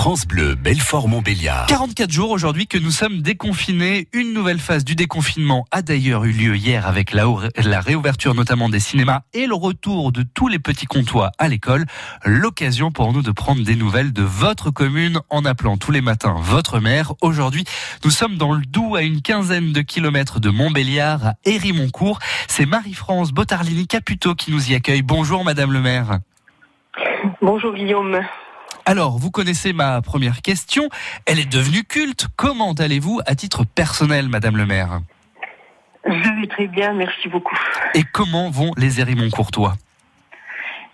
France Bleu, Belfort-Montbéliard. 44 jours aujourd'hui que nous sommes déconfinés. Une nouvelle phase du déconfinement a d'ailleurs eu lieu hier avec la, la réouverture notamment des cinémas et le retour de tous les petits comptoirs à l'école. L'occasion pour nous de prendre des nouvelles de votre commune en appelant tous les matins votre maire. Aujourd'hui, nous sommes dans le Doubs à une quinzaine de kilomètres de Montbéliard à Hérimoncourt. C'est Marie-France Botarlini Caputo qui nous y accueille. Bonjour Madame le maire. Bonjour Guillaume. Alors, vous connaissez ma première question. Elle est devenue culte. Comment allez-vous à titre personnel, Madame le maire? Je vais très bien, merci beaucoup. Et comment vont les Hérimons courtois?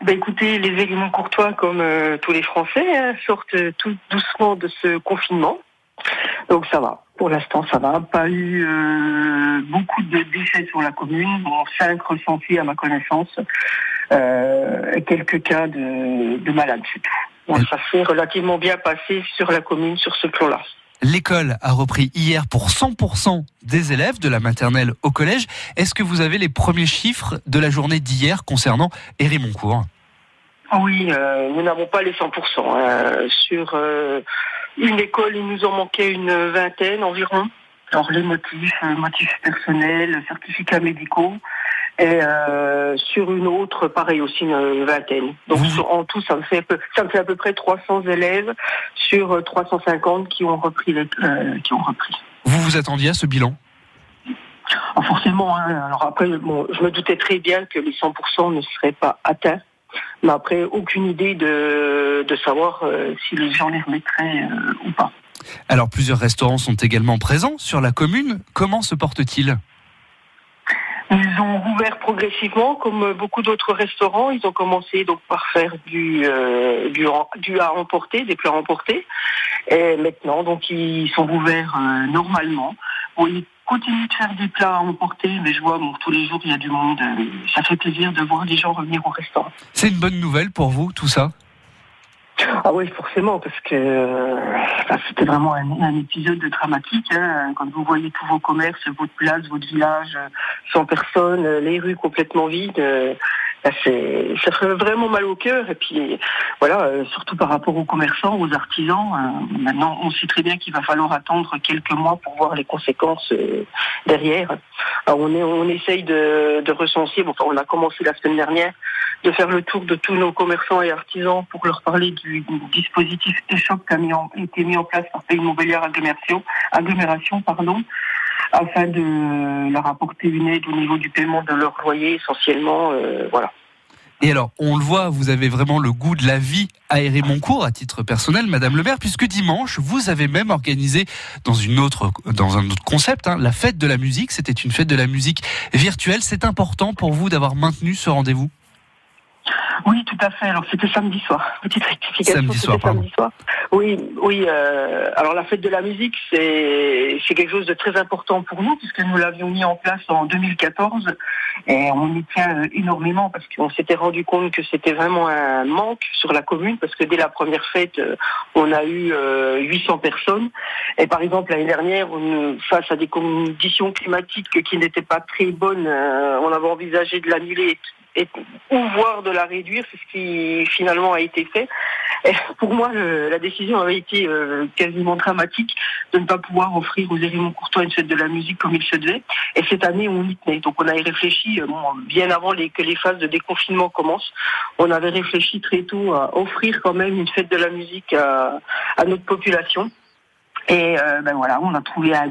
Ben écoutez, les Hérimons courtois, comme euh, tous les Français, hein, sortent tout doucement de ce confinement. Donc ça va. Pour l'instant, ça va. Pas eu euh, beaucoup de décès sur la commune. Bon, cinq ressentis à ma connaissance. Euh, quelques cas de, de malades, c'est tout. Ça s'est relativement bien passé sur la commune sur ce plan-là. L'école a repris hier pour 100% des élèves de la maternelle au collège. Est-ce que vous avez les premiers chiffres de la journée d'hier concernant Hérimoncourt Oui, euh, nous n'avons pas les 100%. Hein. Sur euh, une école, il nous en manquait une vingtaine environ. Alors les motifs, euh, motifs personnels, certificats médicaux. Et euh, sur une autre, pareil aussi une vingtaine. Donc en tout, ça me fait peu, ça me fait à peu près 300 élèves sur 350 qui ont repris les, euh, qui ont repris. Vous vous attendiez à ce bilan? Ah, Forcément. Hein. Alors après, bon, je me doutais très bien que les 100% ne seraient pas atteints. Mais après, aucune idée de, de savoir euh, si les gens les remettraient euh, ou pas. Alors, plusieurs restaurants sont également présents sur la commune. Comment se portent-ils ils ont rouvert progressivement, comme beaucoup d'autres restaurants. Ils ont commencé donc par faire du, euh, du, du, à emporter, des plats emportés. Et maintenant, donc ils sont ouverts euh, normalement. Bon, ils continuent de faire des plats à emporter, mais je vois bon, tous les jours il y a du monde. Ça fait plaisir de voir des gens revenir au restaurant. C'est une bonne nouvelle pour vous, tout ça? Ah oui, forcément, parce que euh, c'était vraiment un, épisode dramatique. Hein, quand vous voyez tous vos commerces, votre place, votre village, sans personne, les rues complètement vides, euh, ça fait vraiment mal au cœur. Et puis voilà, euh, surtout par rapport aux commerçants, aux artisans. maintenant, on sait très bien qu'il va falloir attendre quelques mois pour voir les conséquences derrière. Alors, on, est, on essaye de, de recenser. Bon, on a commencé la semaine dernière de faire le tour de tous nos commerçants et artisans pour leur parler du, dispositif ESHOP qui a été mis en place par Pays Montbéliard Agglomération, pardon, afin de leur apporter une aide au niveau du paiement de leur loyer essentiellement. Euh, voilà. Et alors, on le voit, vous avez vraiment le goût de la vie à Hérémoncourt à titre personnel, Madame le maire, puisque dimanche, vous avez même organisé dans une autre, dans un autre concept, hein, la fête de la musique. C'était une fête de la musique virtuelle. C'est important pour vous d'avoir maintenu ce rendez-vous? Oui, tout à fait. Alors c'était samedi soir. Petite rectification. Samedi soir, samedi soir. Oui, oui. Euh, alors la fête de la musique, c'est c'est quelque chose de très important pour nous puisque nous l'avions mis en place en 2014 et on y tient euh, énormément parce qu'on s'était rendu compte que c'était vraiment un manque sur la commune parce que dès la première fête, euh, on a eu 800 personnes et par exemple l'année dernière, face à des conditions climatiques qui n'étaient pas très bonnes, on avait envisagé de l'annuler ou voir de la réduire, c'est ce qui finalement a été fait. Et pour moi, la décision avait été euh, quasiment dramatique de ne pas pouvoir offrir aux Hérimons Courtois une fête de la musique comme il se devait. Et cette année, on y tenait. Donc on avait réfléchi, euh, bien avant que les phases de déconfinement commencent, on avait réfléchi très tôt à offrir quand même une fête de la musique à, notre population. Et euh, ben voilà, on a trouvé un